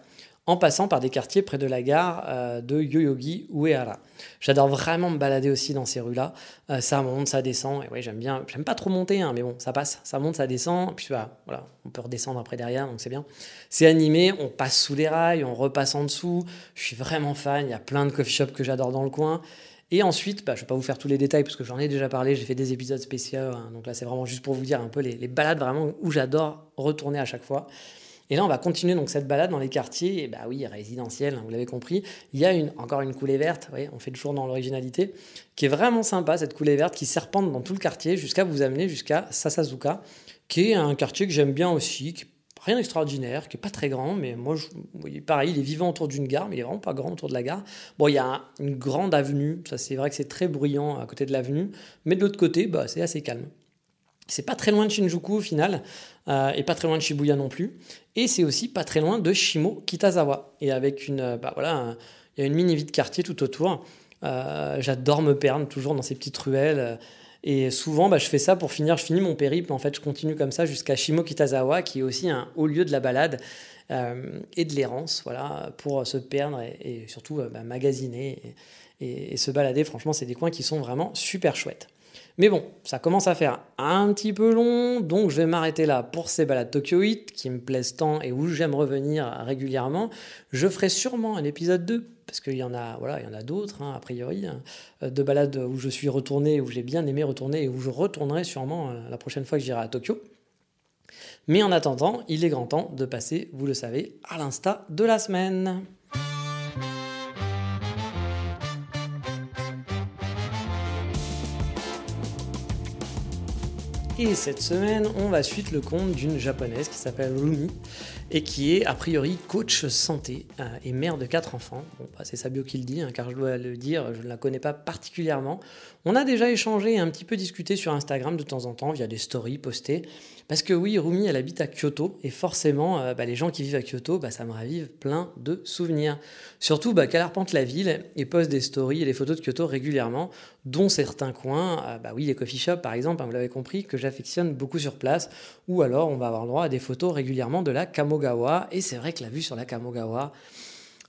Speaker 1: en passant par des quartiers près de la gare euh, de Yoyogi Uehara. J'adore vraiment me balader aussi dans ces rues-là. Euh, ça monte, ça descend. Et ouais, j'aime bien. J'aime pas trop monter, hein, mais bon, ça passe. Ça monte, ça descend. Puis bah, voilà, on peut redescendre après derrière, donc c'est bien. C'est animé. On passe sous les rails, on repasse en dessous. Je suis vraiment fan. Il y a plein de coffee shops que j'adore dans le coin. Et ensuite, bah, je ne vais pas vous faire tous les détails parce que j'en ai déjà parlé, j'ai fait des épisodes spéciaux. Hein. donc là, c'est vraiment juste pour vous dire un peu les, les balades vraiment où j'adore retourner à chaque fois. Et là, on va continuer donc cette balade dans les quartiers, et bah oui, résidentiels, hein, vous l'avez compris. Il y a encore une coulée verte, on fait toujours dans l'originalité, qui est vraiment sympa, cette coulée verte qui serpente dans tout le quartier jusqu'à vous amener jusqu'à Sasazuka, qui est un quartier que j'aime bien aussi, qui rien d'extraordinaire, qui est pas très grand, mais moi, je, pareil, il est vivant autour d'une gare, mais il est vraiment pas grand autour de la gare. Bon, il y a une grande avenue, ça c'est vrai que c'est très bruyant à côté de l'avenue, mais de l'autre côté, bah, c'est assez calme. C'est pas très loin de Shinjuku au final, euh, et pas très loin de Shibuya non plus. Et c'est aussi pas très loin de Shimo Kitazawa. Et avec une, euh, bah voilà, il y a une mini vie de quartier tout autour. Euh, j'adore me perdre toujours dans ces petites ruelles. Et souvent, bah, je fais ça pour finir. Je finis mon périple. En fait, je continue comme ça jusqu'à Shimo Kitazawa, qui est aussi un haut lieu de la balade et de l'errance, voilà, pour se perdre et, surtout bah, magasiner et, et, se balader. Franchement, c'est des coins qui sont vraiment super chouettes. Mais bon, ça commence à faire un petit peu long, donc je vais m'arrêter là pour ces balades Tokyo 8 qui me plaisent tant et où j'aime revenir régulièrement. Je ferai sûrement un épisode 2 parce qu'il y en a, voilà, il y d'autres hein, a priori, hein, de balades où je suis retourné, où j'ai bien aimé retourner et où je retournerai sûrement euh, la prochaine fois que j'irai à Tokyo. Mais en attendant, il est grand temps de passer, vous le savez, à l'insta de la semaine. Et cette semaine, on va suivre le compte d'une japonaise qui s'appelle Rumi et qui est a priori coach santé euh, et mère de quatre enfants. Bon, bah, c'est sa bio qui le dit, hein, car je dois le dire, je ne la connais pas particulièrement. On a déjà échangé et un petit peu discuté sur Instagram de temps en temps via des stories postées. Parce que oui, Rumi, elle habite à Kyoto et forcément, euh, bah, les gens qui vivent à Kyoto, bah, ça me ravive plein de souvenirs. Surtout qu'elle arpente la ville et poste des stories et des photos de Kyoto régulièrement, dont certains coins, euh, bah oui, les coffee shops par exemple, hein, vous l'avez compris, que j'affectionne beaucoup sur place, ou alors on va avoir droit à des photos régulièrement de la Et c'est vrai que la vue sur la Kamogawa,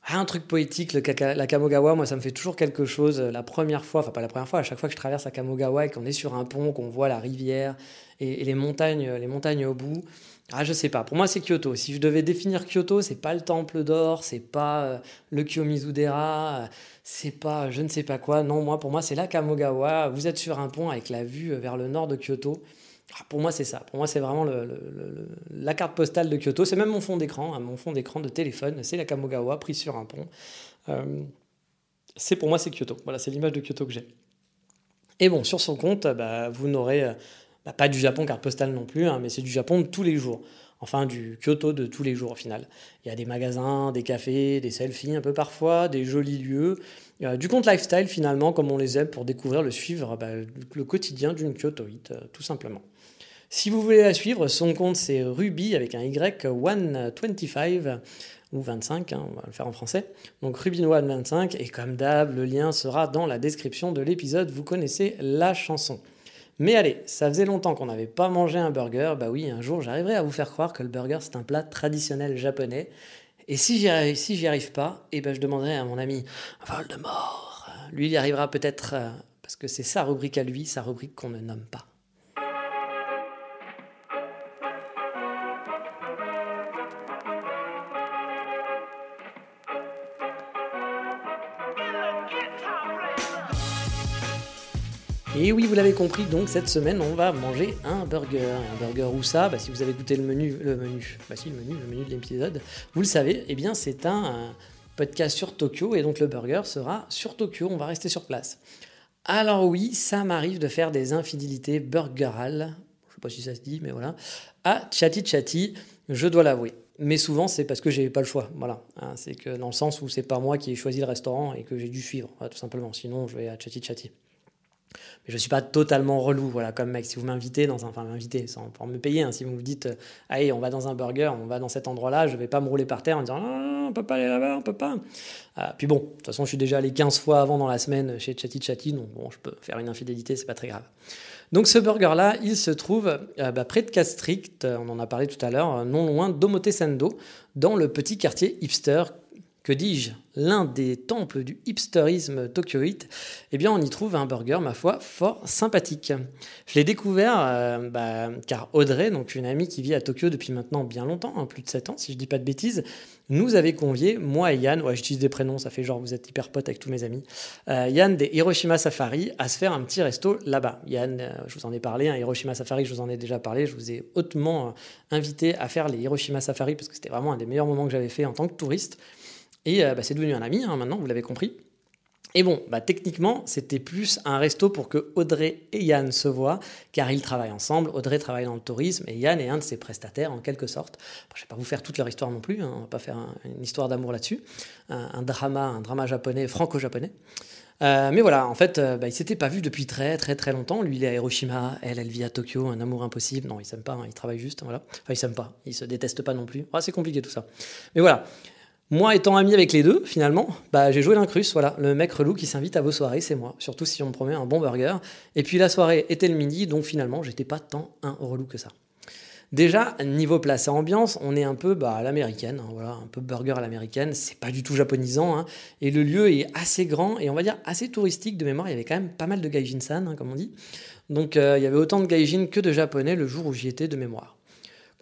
Speaker 1: ah, un truc poétique, la Kamogawa, moi ça me fait toujours quelque chose. La première fois, enfin pas la première fois, à chaque fois que je traverse la Kamogawa et qu'on est sur un pont, qu'on voit la rivière et, les montagnes, les montagnes au bout. Ah, je sais pas. Pour moi, c'est Kyoto. Si je devais définir Kyoto, c'est pas le temple d'or, c'est pas euh, le Kiyomizu-dera, c'est pas je ne sais pas quoi. Non, moi, pour moi, c'est la Kamogawa. Vous êtes sur un pont avec la vue vers le nord de Kyoto. Ah, pour moi, c'est ça. Pour moi, c'est vraiment la carte postale de Kyoto. C'est même mon fond d'écran, hein, mon fond d'écran de téléphone. C'est la Kamogawa prise sur un pont. Euh, c'est pour moi, c'est Kyoto. Voilà, c'est l'image de Kyoto que j'ai. Et bon, sur son compte, bah, vous n'aurez euh, bah, pas du Japon carte postale non plus, hein, mais c'est du Japon de tous les jours. Enfin, du Kyoto de tous les jours au final. Il y a des magasins, des cafés, des selfies un peu parfois, des jolis lieux, du compte lifestyle finalement, comme on les aime pour découvrir le suivre, bah, le quotidien d'une Kyotoite, euh, tout simplement. Si vous voulez la suivre, son compte c'est Ruby avec un Y125 ou 25, hein, on va le faire en français. Donc Rubin125 et comme d'hab, le lien sera dans la description de l'épisode, vous connaissez la chanson. Mais allez, ça faisait longtemps qu'on n'avait pas mangé un burger, bah oui, un jour j'arriverai à vous faire croire que le burger c'est un plat traditionnel japonais. Et si j'y arrive pas, eh ben je demanderai à mon ami Voldemort. Lui, il y arrivera peut-être euh, parce que c'est sa rubrique à lui, sa rubrique qu'on ne nomme pas. Et oui, vous l'avez compris, donc cette semaine, on va manger un burger. Un burger où ça? Bah, Si vous avez goûté le menu, le menu, bah si, le menu, le menu de l'épisode, vous le savez, eh bien c'est un, podcast sur Tokyo, et donc le burger sera sur Tokyo, on va rester sur place. Alors oui, ça m'arrive de faire des infidélités burgerales, je sais pas si ça se dit, mais voilà, à Chatty Chatty, je dois l'avouer. Mais souvent, c'est parce que j'ai pas le choix. Voilà. Hein, c'est que dans le sens où c'est pas moi qui ai choisi le restaurant et que j'ai dû suivre, tout simplement. Sinon, je vais à Chatty Chatty. Mais je suis pas totalement relou, voilà, comme mec. Si vous m'invitez dans un, enfin m'invitez sans pour me payer, hein, si vous me dites, euh, allez, on va dans un burger, on va dans cet endroit-là, je vais pas me rouler par terre en disant, non, non, on peut pas aller là-bas, on peut pas. Ah, puis bon, de toute façon, je suis déjà allé 15 fois avant dans la semaine chez Chatty Chatty, donc bon, je peux faire une infidélité, c'est pas très grave. Donc ce burger-là, il se trouve euh, bah, près de Castrict, on en a parlé tout à l'heure, non loin d'Omotesando, dans le petit quartier hipster que dis-je, l'un des temples du hipsterisme tokyoïte, eh bien on y trouve un burger, ma foi, fort sympathique. Je l'ai découvert euh, bah, car Audrey, donc une amie qui vit à Tokyo depuis maintenant bien longtemps, hein, plus de 7 ans si je dis pas de bêtises, nous avait convié, moi et Yann, ouais j'utilise des prénoms, ça fait genre vous êtes hyper potes avec tous mes amis, euh, Yann des Hiroshima Safari, à se faire un petit resto là-bas. Yann, euh, je vous en ai parlé, un Hiroshima Safari, je vous en ai déjà parlé, je vous ai hautement invité à faire les Hiroshima Safari parce que c'était vraiment un des meilleurs moments que j'avais fait en tant que touriste. Et euh, bah, c'est devenu un ami, hein, maintenant, vous l'avez compris. Et bon, bah, techniquement, c'était plus un resto pour que Audrey et Yann se voient, car ils travaillent ensemble. Audrey travaille dans le tourisme et Yann est un de ses prestataires en quelque sorte. je ne vais pas vous faire toute leur histoire non plus, hein, on ne va pas faire une histoire d'amour là-dessus. Un, drama, un drama japonais, franco-japonais. Euh, mais voilà, en fait, euh, bah, ils ne s'étaient pas vus depuis très très très longtemps. Lui, il est à Hiroshima, elle, elle vit à Tokyo, un amour impossible. Non, ils s'aiment pas, hein, ils travaillent juste, voilà. Enfin, ils s'aiment pas, ils se détestent pas non plus. Ah, c'est compliqué tout ça. Mais voilà, moi, étant ami avec les deux, finalement, bah, j'ai joué l'incruste. Voilà, le mec relou qui s'invite à vos soirées, c'est moi. Surtout si on me promet un bon burger. Et puis la soirée était le midi, donc finalement, j'étais pas tant un relou que ça. Déjà, niveau place et ambiance, on est un peu bah, à l'américaine, hein, voilà, un peu burger à l'américaine, c'est pas du tout japonisant, hein. et le lieu est assez grand et on va dire assez touristique de mémoire, il y avait quand même pas mal de gaijin-san, hein, comme on dit. Donc euh, il y avait autant de gaijin que de japonais le jour où j'y étais de mémoire.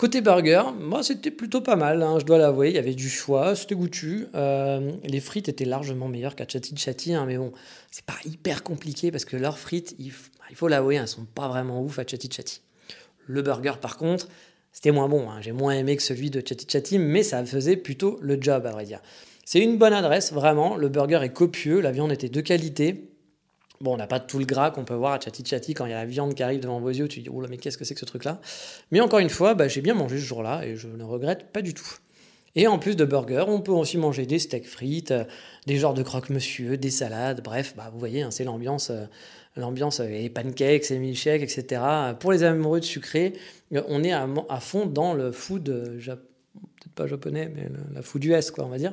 Speaker 1: Côté burger, moi c'était plutôt pas mal, hein, je dois l'avouer. Il y avait du choix, c'était goûtu. Euh, les frites étaient largement meilleures qu'à Chatty Chatty, hein, mais bon, c'est pas hyper compliqué parce que leurs frites, il, faut l'avouer, elles sont pas vraiment ouf à Chatty Chatty. Le burger, par contre, c'était moins bon. Hein. J'ai moins aimé que celui de Chatty Chatty, mais ça faisait plutôt le job, à vrai dire. C'est une bonne adresse, vraiment. Le burger est copieux, la viande était de qualité. Bon, on n'a pas tout le gras qu'on peut voir à Chatty Chatty quand il y a la viande qui arrive devant vos yeux, tu dis, oh là, mais qu'est-ce que c'est que ce truc-là? Mais encore une fois, bah, j'ai bien mangé ce jour-là et je ne regrette pas du tout. Et en plus de burgers, on peut aussi manger des steaks frites, des genres de croque-monsieur, des salades, bref, bah, vous voyez, hein, c'est l'ambiance, l'ambiance, les pancakes, les milkshakes, etc. Pour les amoureux de sucré, on est à, fond dans le food, peut-être pas japonais, mais la food US, quoi, on va dire.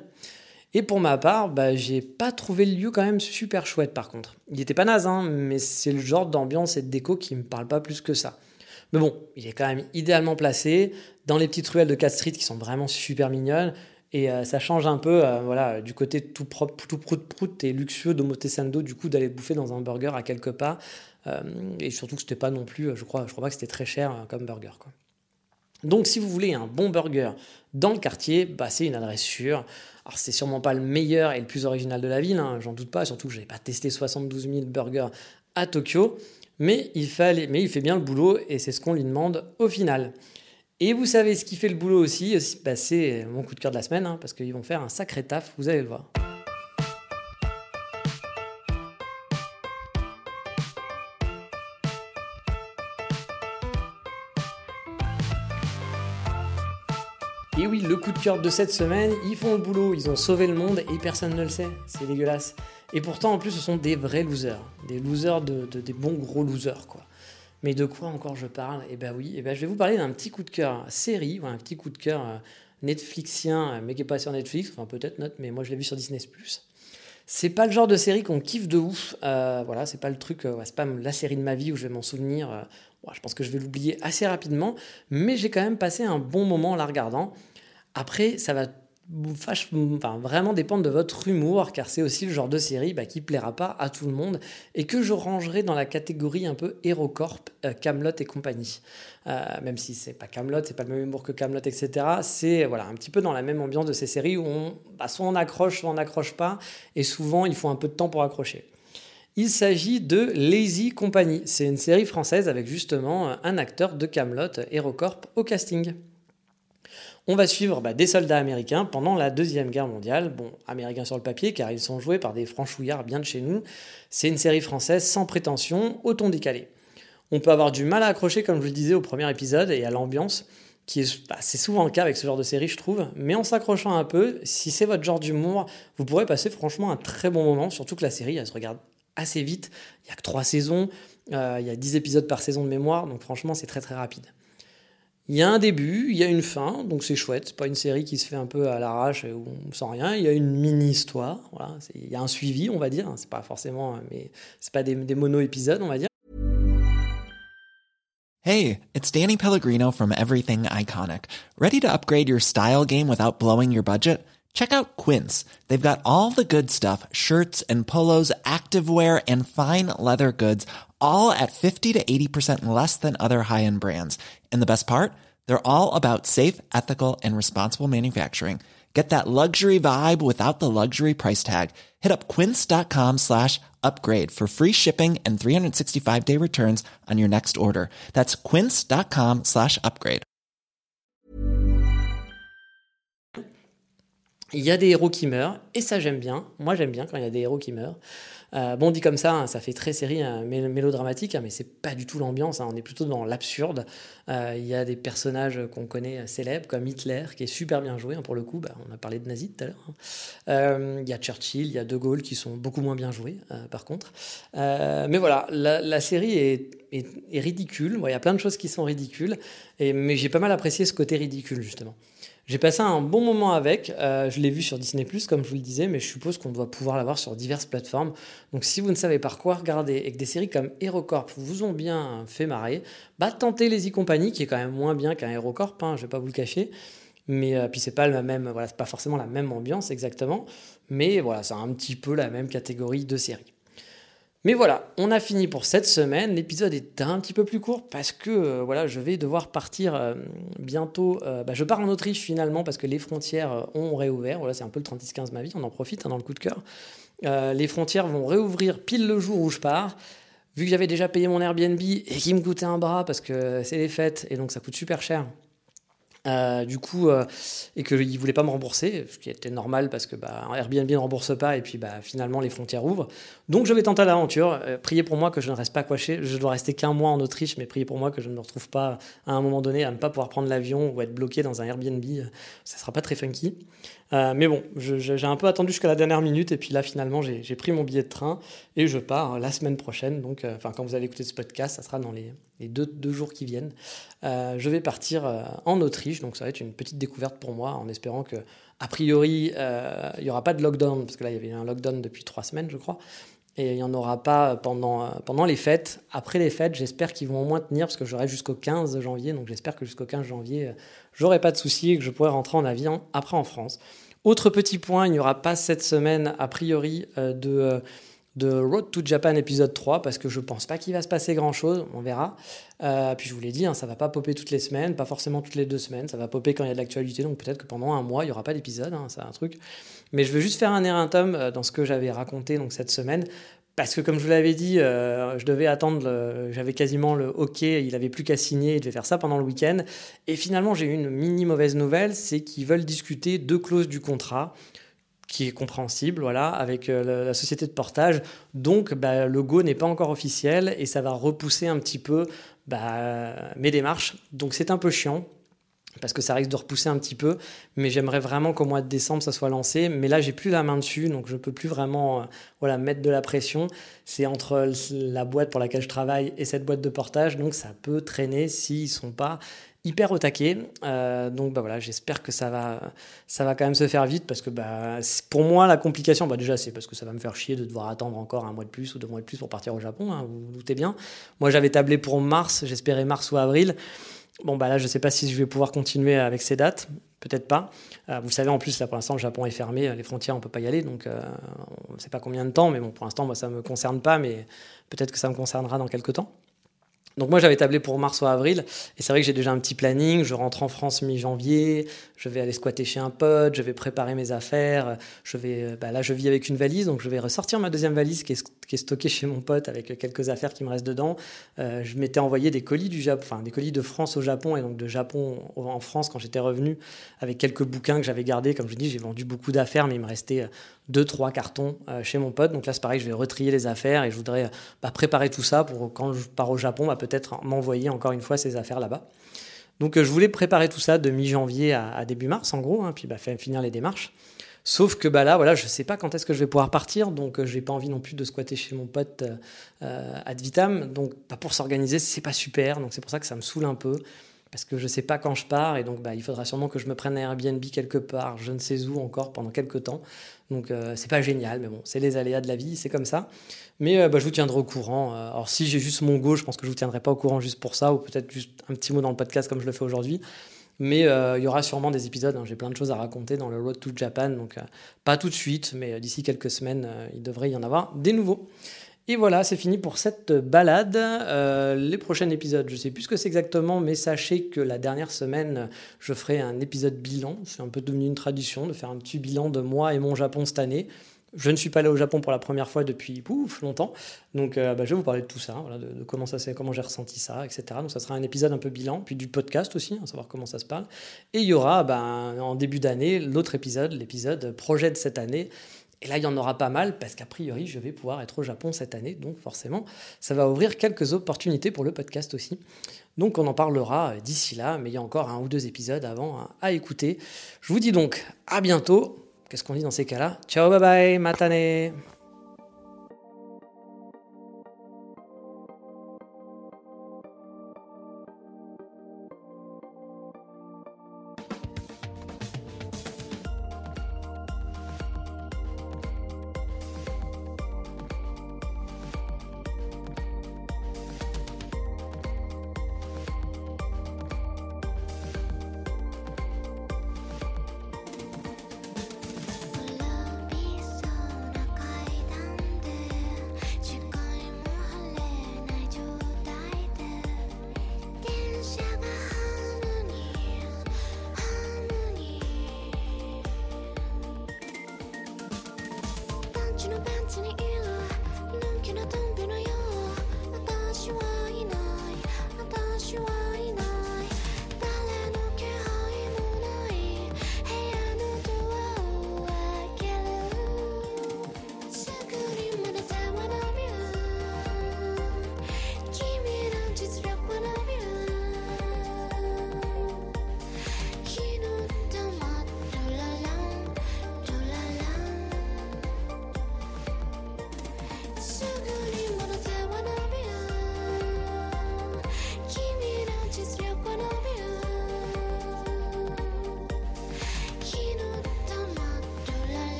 Speaker 1: Et pour ma part, bah, j'ai pas trouvé le lieu quand même super chouette par contre. Il était pas naze, hein, mais c'est le genre d'ambiance et de déco qui me parle pas plus que ça. Mais bon, il est quand même idéalement placé dans les petites ruelles de Cat Street qui sont vraiment super mignonnes. Et euh, ça change un peu euh, voilà, du côté tout propre, tout prout-prout et luxueux d'Omotesando, du coup, d'aller bouffer dans un burger à quelques pas. Euh, et surtout que c'était pas non plus, je crois, je crois pas que c'était très cher comme burger. Donc, si vous voulez un bon burger dans le quartier, bah, c'est une adresse sûre. Alors, c'est sûrement pas le meilleur et le plus original de la ville, hein, j'en doute pas, surtout que je n'ai pas testé 72 000 burgers à Tokyo. Mais il, fait bien le boulot et c'est ce qu'on lui demande au final. Et vous savez ce qui fait le boulot aussi, bah, c'est mon coup de cœur de la semaine, hein, parce qu'ils vont faire un sacré taf, vous allez le voir. Et oui, le coup de cœur de cette semaine, ils font le boulot, ils ont sauvé le monde et personne ne le sait. C'est dégueulasse. Et pourtant, en plus, ce sont des vrais losers. Des losers, de, des bons gros losers, quoi. Mais de quoi encore je parle? Eh ben oui, eh ben je vais vous parler d'un petit coup de cœur série, un petit coup de cœur euh, Netflixien, euh, mais qui n'est pas sur Netflix, enfin peut-être note, mais moi je l'ai vu sur Disney+. C'est pas le genre de série qu'on kiffe de ouf. Euh, voilà, c'est pas le truc, c'est pas la série de ma vie où je vais m'en souvenir je pense que je vais l'oublier assez rapidement, mais j'ai quand même passé un bon moment en la regardant. Après, ça va vraiment dépendre de votre humour, car c'est aussi le genre de série bah, qui plaira pas à tout le monde et que je rangerai dans la catégorie un peu HeroCorp, euh, Camelot et compagnie. Euh, même si c'est pas Camelot, c'est pas le même humour que Camelot, etc. C'est voilà un petit peu dans la même ambiance de ces séries où on, bah, soit on accroche, soit on n'accroche pas, et souvent il faut un peu de temps pour accrocher. Il s'agit de Lazy Company. C'est une série française avec justement un acteur de Camelot, HeroCorp, au casting. On va suivre bah, des soldats américains pendant la Deuxième Guerre mondiale. Bon, américains sur le papier, car ils sont joués par des franchouillards bien de chez nous. C'est une série française sans prétention, au ton décalé. On peut avoir du mal à accrocher, comme je le disais au premier épisode, et à l'ambiance, qui est, bah, souvent le cas avec ce genre de série, je trouve. Mais en s'accrochant un peu, si c'est votre genre d'humour, vous pourrez passer franchement un très bon moment, surtout que la série, elle se regarde assez vite. Il n'y a que trois saisons, euh, il y a 10 épisodes par saison de mémoire, donc franchement c'est très très rapide. Il y a un début, il y a une fin, donc c'est chouette. C'est pas une série qui se fait un peu à l'arrache où on sent rien. Il y a une mini histoire, voilà. Il y a un suivi, on va dire. C'est pas forcément, mais c'est pas des, des mono épisodes, on va dire.
Speaker 4: Hey, it's Danny Pellegrino from Everything Iconic. Ready to upgrade your style game without blowing your budget? Check out Quince. They've got all the good stuff shirts and polos, activewear, and fine leather goods, all at 50 to 80% less than other high end brands. And the best part? They're all about safe, ethical, and responsible manufacturing. Get that luxury vibe without the luxury price tag. Hit up quince.com slash upgrade for free shipping and 365 day returns on your next order. That's quince.com slash upgrade.
Speaker 1: Il y a des héros qui meurent, et ça j'aime bien. Moi j'aime bien quand il y a des héros qui meurent. Euh, bon, dit comme ça, hein, ça fait très série hein, mélodramatique, hein, mais c'est pas du tout l'ambiance. on est plutôt dans l'absurde. Euh, il y a des personnages qu'on connaît euh, célèbres, comme Hitler, qui est super bien joué. pour le coup, bah, on a parlé de nazi tout à l'heure. Il y a Churchill, il y a De Gaulle, qui sont beaucoup moins bien joués, par contre. mais voilà, la, série est, ridicule. Il y a plein de choses qui sont ridicules, mais j'ai pas mal apprécié ce côté ridicule, justement. J'ai passé un bon moment avec. Euh, je l'ai vu sur Disney, comme je vous le disais, mais je suppose qu'on doit pouvoir l'avoir sur diverses plateformes. Donc, si vous ne savez pas quoi regarder et que des séries comme HeroCorp vous ont bien fait marrer, bah, tentez les e-compagnie, qui est quand même moins bien qu'un HeroCorp, hein, je vais pas vous le cacher. Mais euh, puis c'est pas même, voilà, c'est pas forcément la même ambiance exactement, mais voilà, c'est un petit peu la même catégorie de série. Mais voilà, on a fini pour cette semaine. L'épisode est un petit peu plus court parce que euh, voilà, je vais devoir partir euh, bientôt. Euh, bah, je pars en Autriche finalement parce que les frontières ont réouvert. Voilà, c'est un peu le 36-15 ma vie, on en profite hein, dans le coup de cœur. les frontières vont réouvrir pile le jour où je pars. Vu que j'avais déjà payé mon Airbnb et qu'il me coûtait un bras parce que c'est les fêtes et donc ça coûte super cher, Euh, du coup, euh, et qu'il ne voulait pas me rembourser, ce qui était normal parce que bah, Airbnb ne rembourse pas et puis bah, finalement les frontières ouvrent. Donc je vais tenter l'aventure. Euh, priez pour moi que je ne reste pas coiché. Je dois rester qu'un mois en Autriche, mais priez pour moi que je ne me retrouve pas à un moment donné à ne pas pouvoir prendre l'avion ou être bloqué dans un Airbnb. Ça ne sera pas très funky. Mais bon, j'ai un peu attendu jusqu'à la dernière minute et puis là finalement j'ai pris mon billet de train et je pars la semaine prochaine. Donc, enfin quand vous allez écouter ce podcast, ça sera dans les, deux, jours qui viennent. je vais partir en Autriche donc ça va être une petite découverte pour moi, en espérant que, a priori, euh, il n'y aura pas de lockdown, parce que là, il y avait un lockdown depuis trois semaines, je crois, et il n'y en aura pas pendant, euh, pendant les fêtes. Après les fêtes, j'espère qu'ils vont au moins tenir, parce que j'aurai jusqu'au 15 janvier, donc j'espère que jusqu'au 15 janvier, euh, j'aurai pas de soucis et que je pourrai rentrer en avion après en France. Autre petit point, il n'y aura pas cette semaine, a priori, de de Road to Japan épisode 3 parce que je pense pas qu'il va se passer grand chose, on verra. Euh, puis je vous l'ai dit, hein, ça va pas popper toutes les semaines, pas forcément toutes les deux semaines, ça va popper quand il y a de l'actualité, donc peut-être que pendant un mois il y aura pas d'épisode, hein, c'est un truc. Mais je veux juste faire un tome euh, dans ce que j'avais raconté donc cette semaine. Parce que comme je vous l'avais dit, euh, je devais attendre, j'avais quasiment le OK, il avait plus qu'à signer, il devait faire ça pendant le week-end. Et finalement, j'ai eu une mini mauvaise nouvelle, c'est qu'ils veulent discuter deux clauses du contrat qui est compréhensible, voilà, avec euh, la, société de portage. Donc, bah, le go n'est pas encore officiel et ça va repousser un petit peu bah, mes démarches. Donc, c'est un peu chiant parce que ça risque de repousser un petit peu, mais j'aimerais vraiment qu'au mois de décembre ça soit lancé. Mais là, j'ai plus la main dessus, donc je peux plus vraiment euh, voilà mettre de la pression. C'est entre la boîte pour laquelle je travaille et cette boîte de portage, donc ça peut traîner s'ils sont pas hyper au taquet. Euh, donc bah voilà, j'espère que ça va, ça va quand même se faire vite parce que bah, pour moi la complication, bah déjà c'est parce que ça va me faire chier de devoir attendre encore un mois de plus ou deux mois de plus pour partir au Japon, hein, vous vous doutez bien. Moi j'avais tablé pour mars, j'espérais mars ou avril. Bon bah là je sais pas si je vais pouvoir continuer avec ces dates, peut-être pas. Euh, vous savez en plus là pour l'instant le Japon est fermé, les frontières on peut pas y aller donc euh, on ne sait pas combien de temps, mais bon pour l'instant moi ça me concerne pas, mais peut-être que ça me concernera dans quelques temps. Donc moi j'avais tablé pour mars ou avril. Et c'est vrai que j'ai déjà un petit planning, je rentre en France mi-janvier, je vais aller squatter chez un pote, je vais préparer mes affaires, je vais euh, bah là je vis avec une valise. Donc je vais ressortir ma deuxième valise qui est, stockée chez mon pote avec quelques affaires qui me restent dedans. Euh, je m'étais envoyé des colis du Japon, enfin des colis de France au Japon et donc de Japon en France quand j'étais revenu avec quelques bouquins que j'avais gardés. Comme je dis, j'ai vendu beaucoup d'affaires mais il me restait euh, deux, trois cartons chez mon pote. Donc là, c'est pareil, je vais retrier les affaires et je voudrais bah, préparer tout ça pour quand je pars au Japon, bah, peut-être m'envoyer encore une fois ces affaires là-bas. Donc je voulais préparer tout ça de mi-janvier à, début mars, en gros, hein, puis bah, finir les démarches. Sauf que bah là, voilà, je sais pas quand est-ce que je vais pouvoir partir, donc j'ai pas envie non plus de squatter chez mon pote euh, ad vitam. Donc pour s'organiser, c'est pas super, donc c'est pour ça que ça me saoule un peu parce que je ne sais pas quand je pars et donc bah, il faudra sûrement que je me prenne un Airbnb quelque part, je ne sais où encore pendant quelques temps. Donc euh, c'est pas génial, mais bon, c'est les aléas de la vie, c'est comme ça. Mais euh, bah, je vous tiendrai au courant. Euh, alors si j'ai juste mon go, je pense que je vous tiendrai pas au courant juste pour ça, ou peut-être juste un petit mot dans le podcast comme je le fais aujourd'hui. Mais il y aura sûrement des épisodes, hein. j'ai plein de choses à raconter dans le Road to Japan, donc pas tout de suite, mais d'ici quelques semaines, il devrait y en avoir des nouveaux. Et voilà, c'est fini pour cette balade. Euh, les prochains épisodes, je ne sais plus ce que c'est exactement, mais sachez que la dernière semaine, je ferai un épisode bilan. C'est un peu devenu une tradition de faire un petit bilan de moi et mon Japon cette année. Je ne suis pas allé au Japon pour la première fois depuis pouf, longtemps. Donc euh, bah, je vais vous parler de tout ça, de, comment comment j'ai ressenti ça, etc. Donc ça sera un épisode un peu bilan, puis du podcast aussi, hein, savoir comment ça se parle. Et il y aura bah, en début d'année l'autre épisode, l'épisode projet de cette année et là, il y en aura pas mal parce qu'a priori, je vais pouvoir être au Japon cette année. Donc forcément, ça va ouvrir quelques opportunités pour le podcast aussi. Donc on en parlera d'ici là, mais il y a encore un ou deux épisodes avant à écouter. Je vous dis donc à bientôt. Qu'est-ce qu'on dit dans ces cas-là? Ciao, bye bye, matane